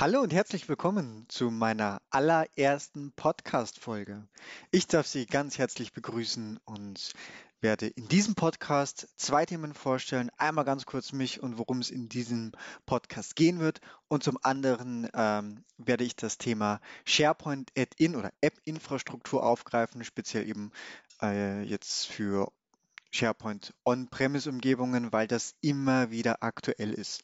Hallo und herzlich willkommen zu meiner allerersten Podcast-Folge. Ich darf Sie ganz herzlich begrüßen und werde in diesem Podcast zwei Themen vorstellen. Einmal ganz kurz mich und worum es in diesem Podcast gehen wird. Und zum anderen ähm, werde ich das Thema SharePoint Add-in oder App-Infrastruktur aufgreifen, speziell eben äh, jetzt für SharePoint On-Premise-Umgebungen, weil das immer wieder aktuell ist.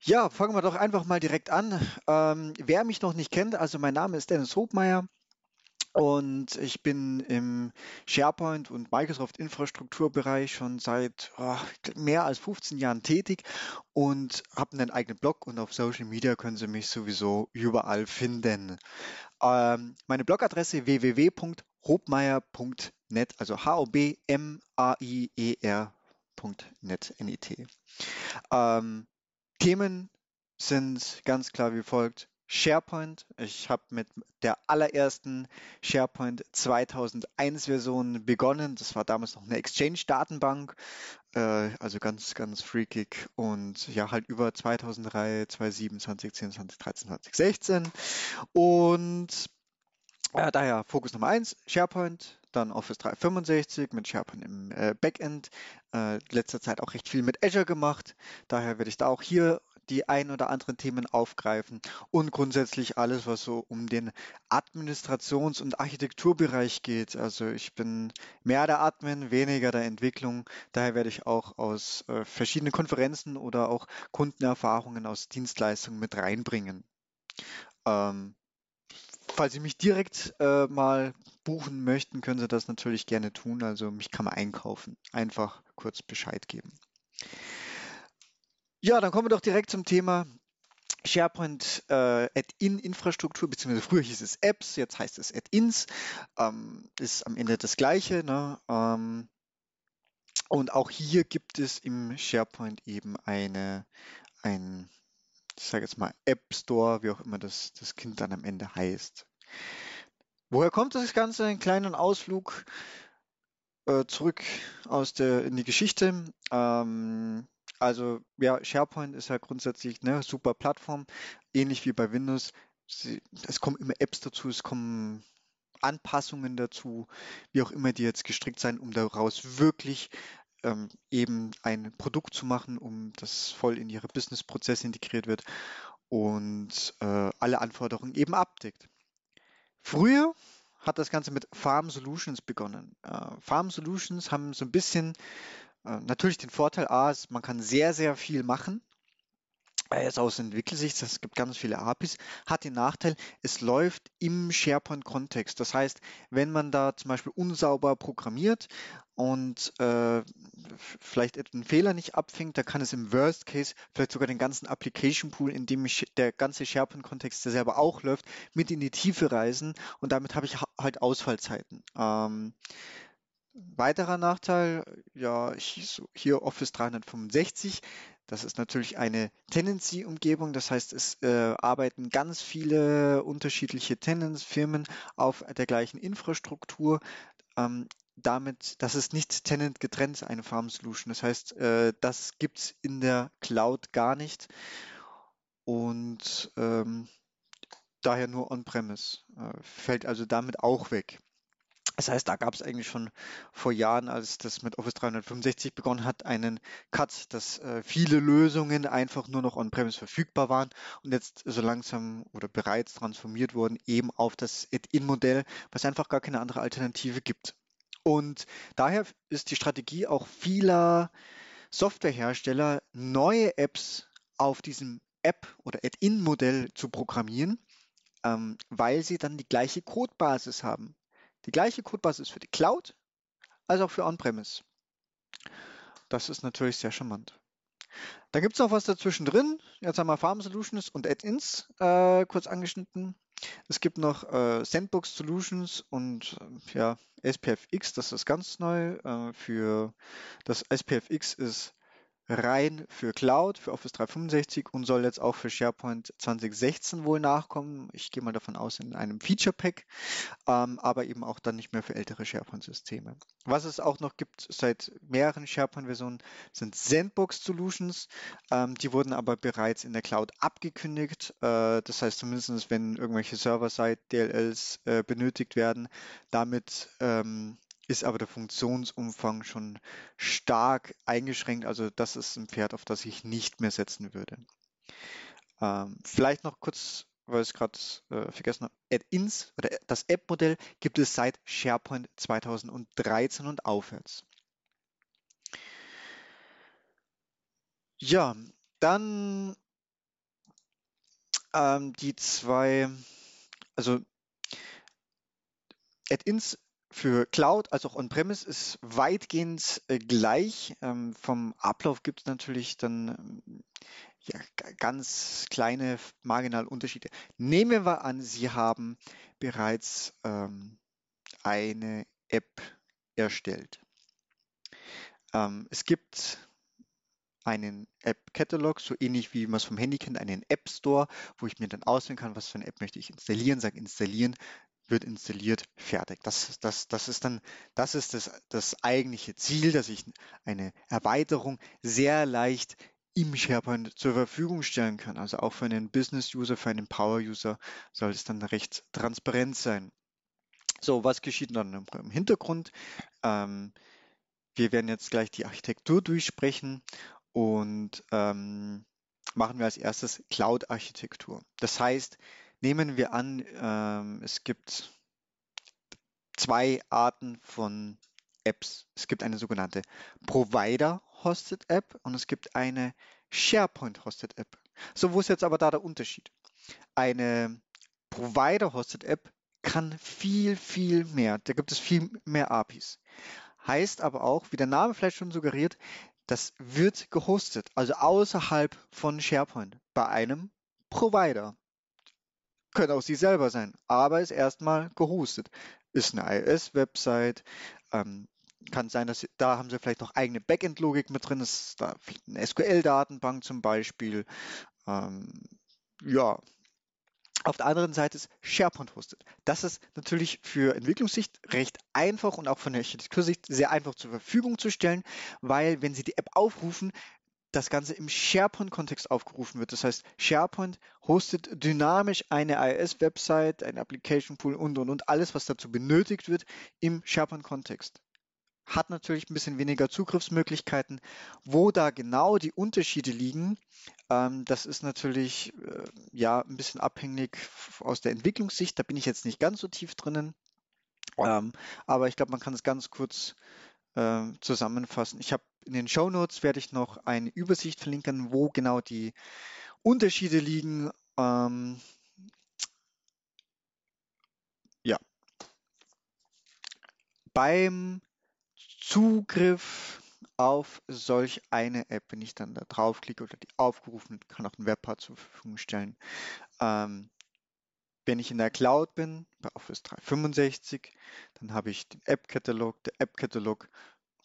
Ja, fangen wir doch einfach mal direkt an. Ähm, wer mich noch nicht kennt, also mein Name ist Dennis Hobmeier und ich bin im SharePoint und Microsoft Infrastrukturbereich schon seit oh, mehr als 15 Jahren tätig und habe einen eigenen Blog und auf Social Media können Sie mich sowieso überall finden. Ähm, meine Blogadresse www.hobmeier.net, also H-O-B-M-A-I-E-R.net, N-I-T. Ähm, Themen sind ganz klar wie folgt. SharePoint. Ich habe mit der allerersten SharePoint 2001 Version begonnen. Das war damals noch eine Exchange-Datenbank, äh, also ganz, ganz freakig. Und ja, halt über 2003, 2007, 2010, 2013, 2016. Und äh, daher Fokus Nummer eins SharePoint, dann Office 365 mit SharePoint im äh, Backend. Äh, letzter Zeit auch recht viel mit Azure gemacht. Daher werde ich da auch hier die ein oder anderen Themen aufgreifen und grundsätzlich alles, was so um den Administrations- und Architekturbereich geht. Also ich bin mehr der Admin, weniger der Entwicklung. Daher werde ich auch aus äh, verschiedenen Konferenzen oder auch Kundenerfahrungen aus Dienstleistungen mit reinbringen. Ähm, falls Sie mich direkt äh, mal buchen möchten, können Sie das natürlich gerne tun. Also mich kann man einkaufen. Einfach kurz Bescheid geben. Ja, dann kommen wir doch direkt zum Thema SharePoint äh, Add-in-Infrastruktur, beziehungsweise früher hieß es Apps, jetzt heißt es Add-ins, ähm, ist am Ende das gleiche. Ne? Ähm, und auch hier gibt es im SharePoint eben eine, ein, ich sage jetzt mal App Store, wie auch immer das, das Kind dann am Ende heißt. Woher kommt das Ganze? Einen kleinen Ausflug äh, zurück aus der in die Geschichte. Ähm, also ja, SharePoint ist ja grundsätzlich eine super Plattform, ähnlich wie bei Windows. Sie, es kommen immer Apps dazu, es kommen Anpassungen dazu, wie auch immer die jetzt gestrickt sein, um daraus wirklich ähm, eben ein Produkt zu machen, um das voll in ihre Businessprozesse integriert wird und äh, alle Anforderungen eben abdeckt. Früher hat das Ganze mit Farm Solutions begonnen. Äh, Farm Solutions haben so ein bisschen äh, natürlich den Vorteil, A, ist, man kann sehr, sehr viel machen. Jetzt aus Entwicklersicht, es gibt ganz viele APIs, hat den Nachteil, es läuft im SharePoint-Kontext. Das heißt, wenn man da zum Beispiel unsauber programmiert und äh, vielleicht einen Fehler nicht abfängt, da kann es im Worst Case vielleicht sogar den ganzen Application Pool, in dem der ganze SharePoint-Kontext, selber auch läuft, mit in die Tiefe reisen und damit habe ich halt Ausfallzeiten. Ähm, Weiterer Nachteil, ja, hier Office 365. Das ist natürlich eine Tenancy-Umgebung. Das heißt, es äh, arbeiten ganz viele unterschiedliche Tenants-Firmen auf der gleichen Infrastruktur. Ähm, damit, das ist nicht Tenant getrennt, eine Farm Solution. Das heißt, äh, das gibt's in der Cloud gar nicht. Und ähm, daher nur On-Premise. Äh, fällt also damit auch weg. Das heißt, da gab es eigentlich schon vor Jahren, als das mit Office 365 begonnen hat, einen Cut, dass äh, viele Lösungen einfach nur noch on-premise verfügbar waren und jetzt so langsam oder bereits transformiert wurden eben auf das Add-in-Modell, was einfach gar keine andere Alternative gibt. Und daher ist die Strategie auch vieler Softwarehersteller, neue Apps auf diesem App- oder Add-in-Modell zu programmieren, ähm, weil sie dann die gleiche Codebasis haben. Die gleiche Codebasis für die Cloud als auch für On-Premise. Das ist natürlich sehr charmant. Dann gibt es noch was dazwischen drin. Jetzt haben wir Farm Solutions und Add-ins äh, kurz angeschnitten. Es gibt noch äh, Sandbox Solutions und äh, ja, SPFX, das ist ganz neu. Äh, für das SPFX ist rein für Cloud, für Office 365 und soll jetzt auch für SharePoint 2016 wohl nachkommen. Ich gehe mal davon aus, in einem Feature Pack, ähm, aber eben auch dann nicht mehr für ältere SharePoint-Systeme. Was es auch noch gibt seit mehreren SharePoint-Versionen, sind Sandbox Solutions. Ähm, die wurden aber bereits in der Cloud abgekündigt. Äh, das heißt zumindest, wenn irgendwelche Server-Side-DLLs äh, benötigt werden, damit ähm, ist aber der Funktionsumfang schon stark eingeschränkt. Also das ist ein Pferd, auf das ich nicht mehr setzen würde. Ähm, vielleicht noch kurz, weil ich es gerade äh, vergessen habe, Add-ins oder das App-Modell gibt es seit SharePoint 2013 und aufwärts. Ja, dann ähm, die zwei, also Add-ins für Cloud als auch On-Premise ist weitgehend äh, gleich. Ähm, vom Ablauf gibt es natürlich dann ähm, ja, ganz kleine marginale Unterschiede. Nehmen wir an, Sie haben bereits ähm, eine App erstellt. Ähm, es gibt einen App-Catalog, so ähnlich wie man es vom Handy kennt, einen App Store, wo ich mir dann auswählen kann, was für eine App möchte ich installieren, sage installieren, wird installiert, fertig. Das, das, das ist dann, das ist das, das eigentliche Ziel, dass ich eine Erweiterung sehr leicht im SharePoint zur Verfügung stellen kann. Also auch für einen Business-User, für einen Power-User soll es dann recht transparent sein. So, was geschieht dann im Hintergrund? Ähm, wir werden jetzt gleich die Architektur durchsprechen und ähm, machen wir als erstes Cloud-Architektur. Das heißt, Nehmen wir an, ähm, es gibt zwei Arten von Apps. Es gibt eine sogenannte Provider-Hosted App und es gibt eine SharePoint-Hosted App. So, wo ist jetzt aber da der Unterschied? Eine Provider-Hosted App kann viel, viel mehr. Da gibt es viel mehr APIs. Heißt aber auch, wie der Name vielleicht schon suggeriert, das wird gehostet, also außerhalb von SharePoint bei einem Provider. Können auch Sie selber sein, aber ist erstmal gehostet. Ist eine iOS-Website, ähm, kann sein, dass Sie, da haben Sie vielleicht noch eigene Backend-Logik mit drin, ist da eine SQL-Datenbank zum Beispiel. Ähm, ja, auf der anderen Seite ist SharePoint hostet. Das ist natürlich für Entwicklungssicht recht einfach und auch von der Architektursicht sehr einfach zur Verfügung zu stellen, weil wenn Sie die App aufrufen, das Ganze im SharePoint-Kontext aufgerufen wird. Das heißt, SharePoint hostet dynamisch eine iOS-Website, ein Application Pool und, und, und, alles, was dazu benötigt wird im SharePoint-Kontext. Hat natürlich ein bisschen weniger Zugriffsmöglichkeiten. Wo da genau die Unterschiede liegen, ähm, das ist natürlich äh, ja ein bisschen abhängig aus der Entwicklungssicht. Da bin ich jetzt nicht ganz so tief drinnen. Ähm, aber ich glaube, man kann es ganz kurz äh, zusammenfassen. Ich habe in den Show Notes werde ich noch eine Übersicht verlinken, wo genau die Unterschiede liegen. Ähm, ja. Beim Zugriff auf solch eine App, wenn ich dann da draufklicke oder die aufgerufen, kann auch ein Webpart zur Verfügung stellen. Ähm, wenn ich in der Cloud bin, bei Office 365, dann habe ich den App-Katalog. Der App-Katalog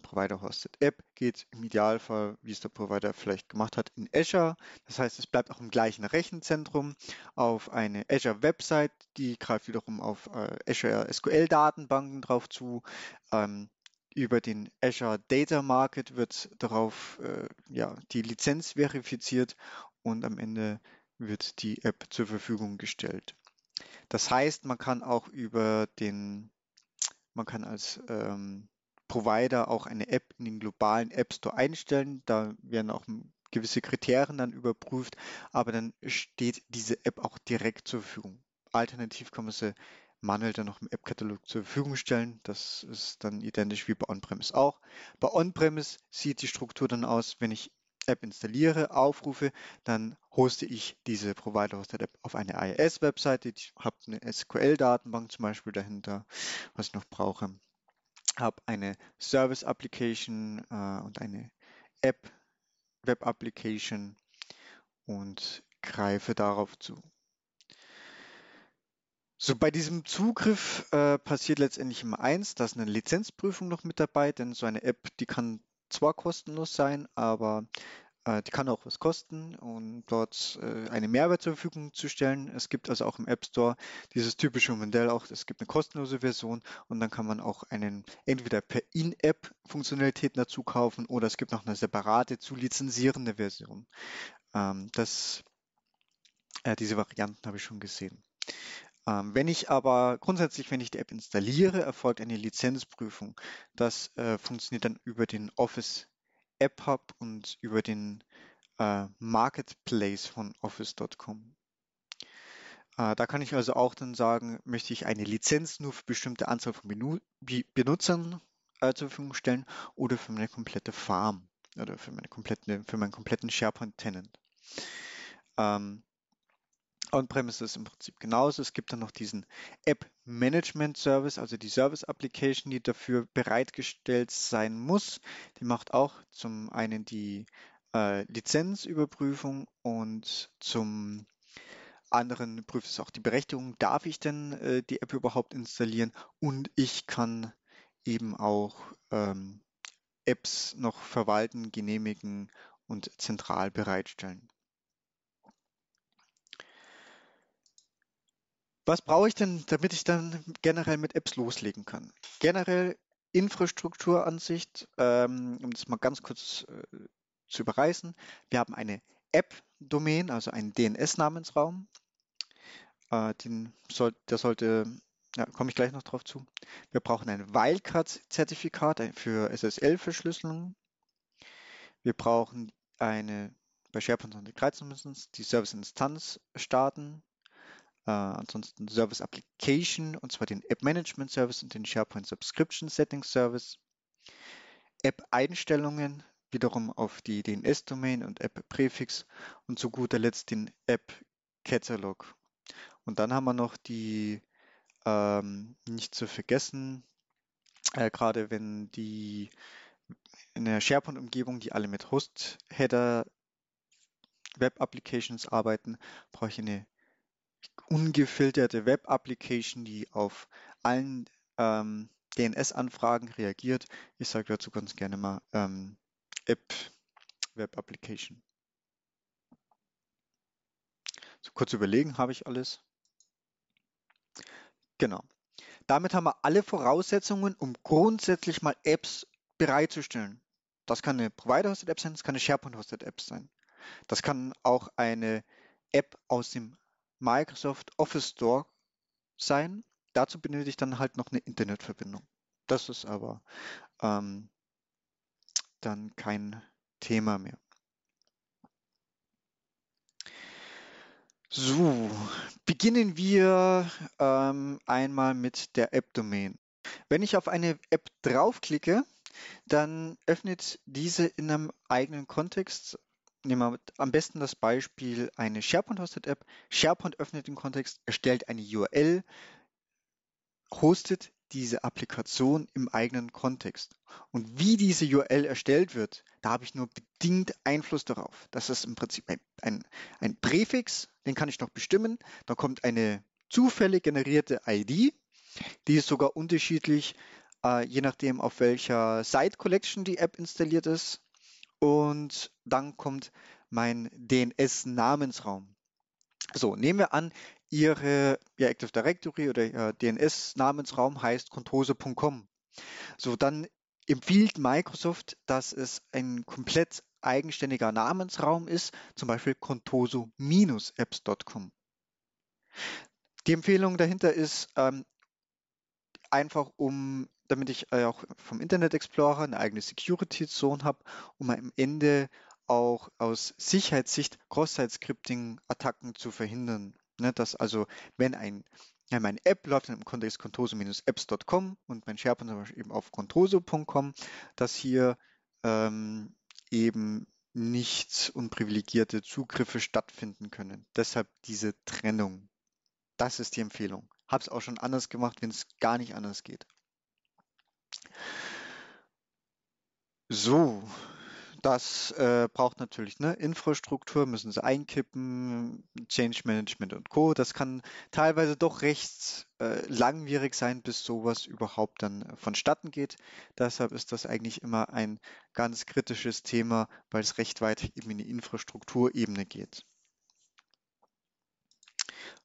Provider Hosted App geht im Idealfall, wie es der Provider vielleicht gemacht hat, in Azure. Das heißt, es bleibt auch im gleichen Rechenzentrum auf eine Azure Website, die greift wiederum auf äh, Azure SQL Datenbanken drauf zu. Ähm, über den Azure Data Market wird darauf äh, ja, die Lizenz verifiziert und am Ende wird die App zur Verfügung gestellt. Das heißt, man kann auch über den, man kann als ähm, Provider auch eine App in den globalen App Store einstellen. Da werden auch gewisse Kriterien dann überprüft, aber dann steht diese App auch direkt zur Verfügung. Alternativ kann man sie manuell dann noch im App-Katalog zur Verfügung stellen. Das ist dann identisch wie bei On-Premise auch. Bei On-Premise sieht die Struktur dann aus, wenn ich App installiere, aufrufe, dann hoste ich diese Provider-Hosted-App auf eine IIS-Webseite. Ich habe eine SQL-Datenbank zum Beispiel dahinter, was ich noch brauche habe eine Service Application äh, und eine App Web Application und greife darauf zu. So, bei diesem Zugriff äh, passiert letztendlich immer eins, da ist eine Lizenzprüfung noch mit dabei, denn so eine App, die kann zwar kostenlos sein, aber die kann auch was kosten und dort äh, eine Mehrwert zur Verfügung zu stellen. Es gibt also auch im App Store dieses typische Modell auch, es gibt eine kostenlose Version und dann kann man auch einen entweder per In-App Funktionalitäten dazu kaufen oder es gibt noch eine separate zu lizenzierende Version. Ähm, das, äh, diese Varianten habe ich schon gesehen. Ähm, wenn ich aber grundsätzlich, wenn ich die App installiere, erfolgt eine Lizenzprüfung. Das äh, funktioniert dann über den Office App Hub und über den äh, Marketplace von Office.com. Äh, da kann ich also auch dann sagen, möchte ich eine Lizenz nur für bestimmte Anzahl von Benu Benutzern äh, zur Verfügung stellen oder für meine komplette Farm oder für, meine komplette, für meinen kompletten SharePoint-Tenant. Ähm, On-Premise im Prinzip genauso. Es gibt dann noch diesen App Management Service, also die Service Application, die dafür bereitgestellt sein muss. Die macht auch zum einen die äh, Lizenzüberprüfung und zum anderen prüft es auch die Berechtigung, darf ich denn äh, die App überhaupt installieren und ich kann eben auch ähm, Apps noch verwalten, genehmigen und zentral bereitstellen. Was brauche ich denn, damit ich dann generell mit Apps loslegen kann? Generell Infrastrukturansicht, ähm, um das mal ganz kurz äh, zu überreißen. Wir haben eine App-Domain, also einen DNS-Namensraum. Äh, soll, der sollte, ja, komme ich gleich noch drauf zu. Wir brauchen ein Wildcard-Zertifikat für SSL-Verschlüsselung. Wir brauchen eine, bei SharePoint 2013 müssen die Service-Instanz starten. Äh, ansonsten Service Application, und zwar den App Management Service und den SharePoint Subscription Settings Service. App Einstellungen, wiederum auf die DNS-Domain und App Präfix und zu guter Letzt den App Catalog. Und dann haben wir noch die, ähm, nicht zu vergessen, äh, gerade wenn die in der SharePoint-Umgebung, die alle mit Host-Header Web Applications arbeiten, brauche ich eine ungefilterte Web-Application, die auf allen ähm, DNS-Anfragen reagiert. Ich sage dazu ganz gerne mal ähm, App Web Application. So kurz überlegen, habe ich alles? Genau. Damit haben wir alle Voraussetzungen, um grundsätzlich mal Apps bereitzustellen. Das kann eine Provider-Hosted App sein, das kann eine SharePoint-Hosted App sein. Das kann auch eine App aus dem Microsoft Office Store sein. Dazu benötige ich dann halt noch eine Internetverbindung. Das ist aber ähm, dann kein Thema mehr. So, beginnen wir ähm, einmal mit der App-Domain. Wenn ich auf eine App draufklicke, dann öffnet diese in einem eigenen Kontext nehmen wir am besten das Beispiel eine SharePoint-Hosted App. SharePoint öffnet den Kontext, erstellt eine URL, hostet diese Applikation im eigenen Kontext. Und wie diese URL erstellt wird, da habe ich nur bedingt Einfluss darauf. Das ist im Prinzip ein, ein, ein Präfix, den kann ich noch bestimmen. Da kommt eine zufällig generierte ID, die ist sogar unterschiedlich, äh, je nachdem, auf welcher Site Collection die App installiert ist und dann kommt mein DNS-Namensraum. So, nehmen wir an, Ihre Ihr Active Directory oder Ihr DNS-Namensraum heißt contose.com. So, dann empfiehlt Microsoft, dass es ein komplett eigenständiger Namensraum ist, zum Beispiel contoso-apps.com. Die Empfehlung dahinter ist ähm, einfach, um damit ich äh, auch vom Internet Explorer eine eigene Security Zone habe, um am Ende auch aus Sicherheitssicht Cross-Site-Scripting-Attacken zu verhindern. Ne, dass also, wenn ein ja, meine App läuft im Kontext contoso-apps.com und mein SharePoint zum Beispiel eben auf contoso.com, dass hier ähm, eben nicht unprivilegierte Zugriffe stattfinden können. Deshalb diese Trennung. Das ist die Empfehlung. Habe es auch schon anders gemacht, wenn es gar nicht anders geht. So, das äh, braucht natürlich eine Infrastruktur, müssen sie einkippen, Change Management und Co. Das kann teilweise doch recht äh, langwierig sein, bis sowas überhaupt dann vonstatten geht. Deshalb ist das eigentlich immer ein ganz kritisches Thema, weil es recht weit eben in die Infrastrukturebene geht.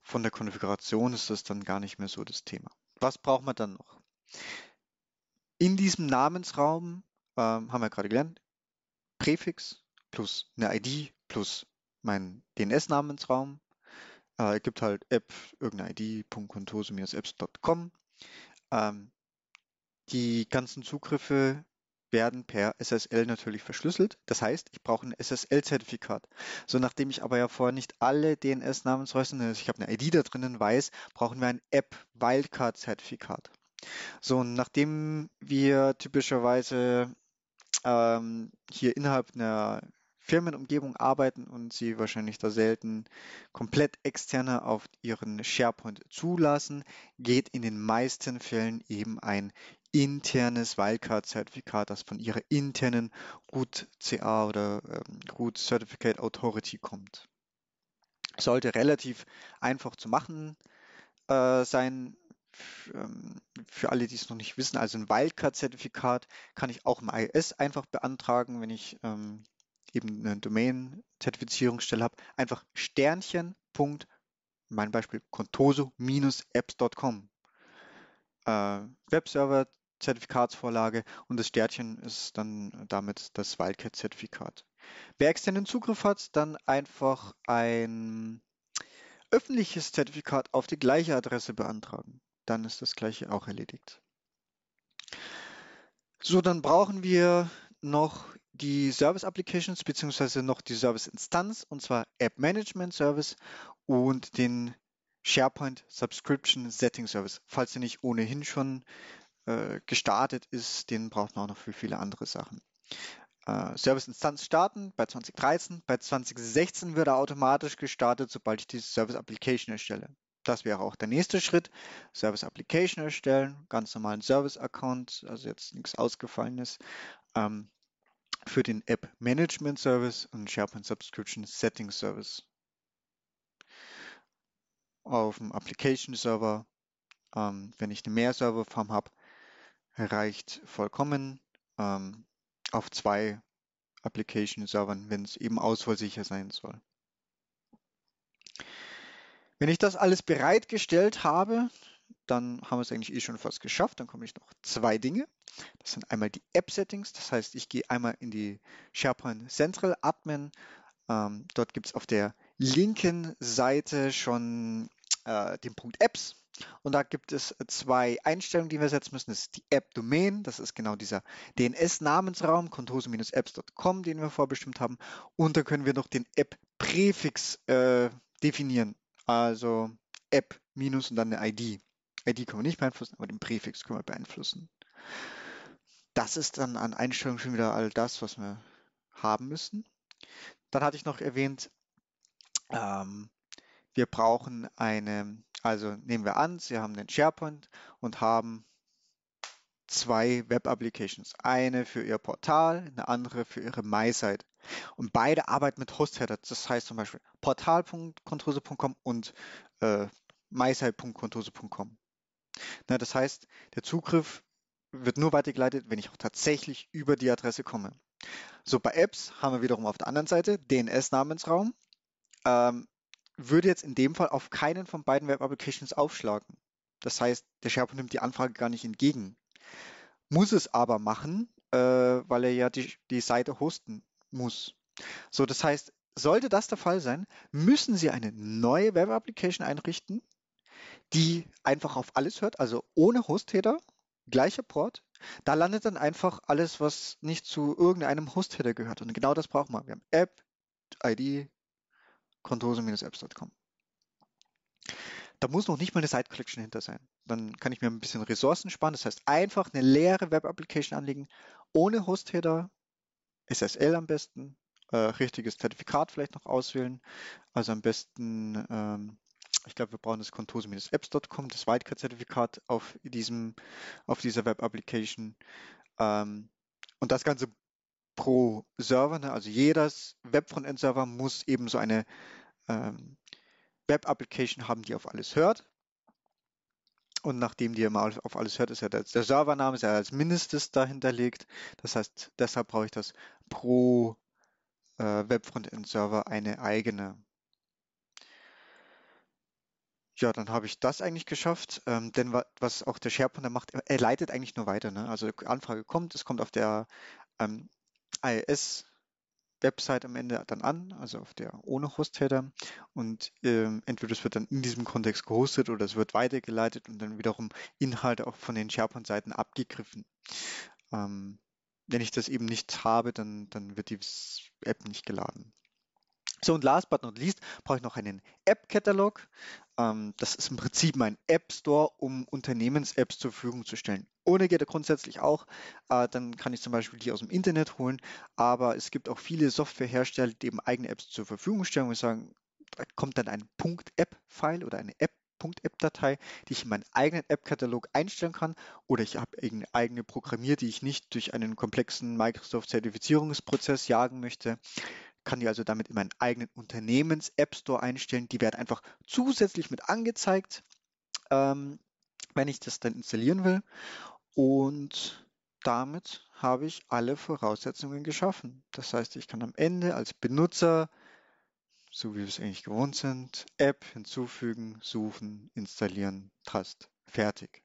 Von der Konfiguration ist das dann gar nicht mehr so das Thema. Was braucht man dann noch? In diesem Namensraum ähm, haben wir gerade gelernt, Präfix plus eine ID plus mein DNS-Namensraum. Äh, gibt halt app irgendeine id.contoso-apps.com. Ähm, die ganzen Zugriffe werden per SSL natürlich verschlüsselt. Das heißt, ich brauche ein SSL-Zertifikat. So, nachdem ich aber ja vorher nicht alle DNS-Namensräume, also ich habe eine ID da drinnen, weiß, brauchen wir ein App-Wildcard-Zertifikat. So, und nachdem wir typischerweise ähm, hier innerhalb einer Firmenumgebung arbeiten und sie wahrscheinlich da selten komplett externe auf ihren SharePoint zulassen, geht in den meisten Fällen eben ein internes Wildcard-Zertifikat, das von ihrer internen Root CA oder ähm, Root Certificate Authority kommt. Sollte relativ einfach zu machen äh, sein, für alle, die es noch nicht wissen, also ein Wildcard-Zertifikat kann ich auch im IIS einfach beantragen, wenn ich ähm, eben eine Domain-Zertifizierungsstelle habe. Einfach Sternchen. Mein Beispiel contoso-apps.com. Äh, Webserver, Zertifikatsvorlage und das Sternchen ist dann damit das Wildcat-Zertifikat. Wer externen Zugriff hat, dann einfach ein öffentliches Zertifikat auf die gleiche Adresse beantragen dann ist das gleiche auch erledigt. So, dann brauchen wir noch die Service Applications beziehungsweise noch die Service Instanz und zwar App Management Service und den SharePoint Subscription Setting Service. Falls er nicht ohnehin schon äh, gestartet ist, den braucht man auch noch für viele andere Sachen. Äh, Service Instanz starten bei 2013, bei 2016 wird er automatisch gestartet, sobald ich die Service Application erstelle. Das wäre auch der nächste Schritt. Service Application erstellen, ganz normalen Service Account, also jetzt nichts Ausgefallenes. Ähm, für den App Management Service und SharePoint Subscription Setting Service. Auf dem Application Server, ähm, wenn ich eine Mehr-Server-Farm habe, reicht vollkommen. Ähm, auf zwei Application Servern, wenn es eben ausfallsicher sein soll. Wenn ich das alles bereitgestellt habe, dann haben wir es eigentlich eh schon fast geschafft. Dann komme ich noch zwei Dinge. Das sind einmal die App-Settings. Das heißt, ich gehe einmal in die SharePoint Central Admin. Ähm, dort gibt es auf der linken Seite schon äh, den Punkt Apps. Und da gibt es zwei Einstellungen, die wir setzen müssen. Das ist die App-Domain. Das ist genau dieser DNS-Namensraum, contoso-apps.com, den wir vorbestimmt haben. Und da können wir noch den App-Präfix äh, definieren. Also App minus und dann eine ID. ID können wir nicht beeinflussen, aber den Präfix können wir beeinflussen. Das ist dann an Einstellungen schon wieder all das, was wir haben müssen. Dann hatte ich noch erwähnt, ähm, wir brauchen eine, also nehmen wir an, Sie haben den SharePoint und haben zwei Web-Applications. Eine für Ihr Portal, eine andere für Ihre MySite. Und beide arbeiten mit Host-Header. Das heißt zum Beispiel portal.controse.com und äh, mysite.controse.com. das heißt, der Zugriff wird nur weitergeleitet, wenn ich auch tatsächlich über die Adresse komme. So, bei Apps haben wir wiederum auf der anderen Seite DNS-Namensraum. Ähm, würde jetzt in dem Fall auf keinen von beiden Web-Applications aufschlagen. Das heißt, der SharePoint nimmt die Anfrage gar nicht entgegen. Muss es aber machen, äh, weil er ja die, die Seite hosten muss. So, das heißt, sollte das der Fall sein, müssen Sie eine neue Web-Application einrichten, die einfach auf alles hört, also ohne Host-Header, gleicher Port. Da landet dann einfach alles, was nicht zu irgendeinem Host-Header gehört. Und genau das brauchen wir. Wir haben App, ID, contose-apps.com. Da muss noch nicht mal eine Site Collection hinter sein. Dann kann ich mir ein bisschen Ressourcen sparen. Das heißt, einfach eine leere Web-Application anlegen, ohne Host-Header, SSL am besten, äh, richtiges Zertifikat vielleicht noch auswählen. Also am besten, ähm, ich glaube, wir brauchen das contoso-apps.com, das Wildcard-Zertifikat auf auf dieser Web-Application. Ähm, und das Ganze pro Server. Ne? Also jedes Web-Frontend-Server muss eben so eine ähm, Web-Application haben, die auf alles hört. Und nachdem die immer auf alles hört, ist ja der, der Servername ist ja als Mindestes dahinterlegt. Das heißt, deshalb brauche ich das pro äh, Web-Frontend-Server eine eigene. Ja, dann habe ich das eigentlich geschafft, ähm, denn wa was auch der SharePoint macht, er leitet eigentlich nur weiter. Ne? Also Anfrage kommt, es kommt auf der ähm, IIS Website am Ende dann an, also auf der ohne Host-Header. Und ähm, entweder es wird dann in diesem Kontext gehostet oder es wird weitergeleitet und dann wiederum Inhalte auch von den SharePoint-Seiten abgegriffen. Ähm, wenn ich das eben nicht habe, dann, dann wird die App nicht geladen. So, und last but not least brauche ich noch einen App-Katalog. Ähm, das ist im Prinzip mein App Store, um Unternehmens-Apps zur Verfügung zu stellen. Ohne geht er grundsätzlich auch. Äh, dann kann ich zum Beispiel die aus dem Internet holen. Aber es gibt auch viele Softwarehersteller, die eben eigene Apps zur Verfügung stellen und sagen, da kommt dann ein .app-File oder eine App .app-Datei, die ich in meinen eigenen App-Katalog einstellen kann oder ich habe eine eigene programmiert, die ich nicht durch einen komplexen Microsoft-Zertifizierungsprozess jagen möchte kann die also damit in meinen eigenen Unternehmens-App Store einstellen. Die werden einfach zusätzlich mit angezeigt, ähm, wenn ich das dann installieren will. Und damit habe ich alle Voraussetzungen geschaffen. Das heißt, ich kann am Ende als Benutzer, so wie wir es eigentlich gewohnt sind, App hinzufügen, suchen, installieren, Tast, fertig.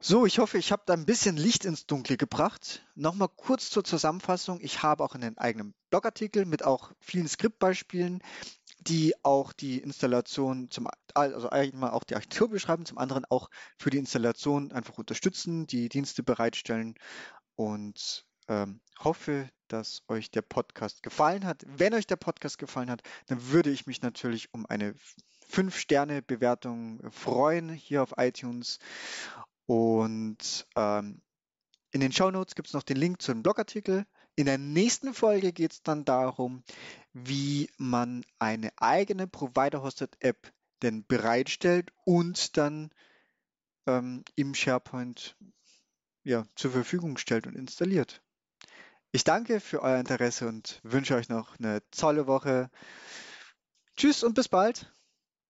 So, ich hoffe, ich habe da ein bisschen Licht ins Dunkle gebracht. Nochmal kurz zur Zusammenfassung. Ich habe auch einen eigenen Blogartikel mit auch vielen Skriptbeispielen, die auch die Installation zum, also einmal auch die Architektur beschreiben, zum anderen auch für die Installation einfach unterstützen, die Dienste bereitstellen und ähm, hoffe, dass euch der Podcast gefallen hat. Wenn euch der Podcast gefallen hat, dann würde ich mich natürlich um eine 5-Sterne-Bewertung freuen hier auf iTunes und ähm, in den Show Notes gibt es noch den Link zu einem Blogartikel. In der nächsten Folge geht es dann darum, wie man eine eigene Provider-Hosted-App denn bereitstellt und dann ähm, im SharePoint ja, zur Verfügung stellt und installiert. Ich danke für euer Interesse und wünsche euch noch eine tolle Woche. Tschüss und bis bald.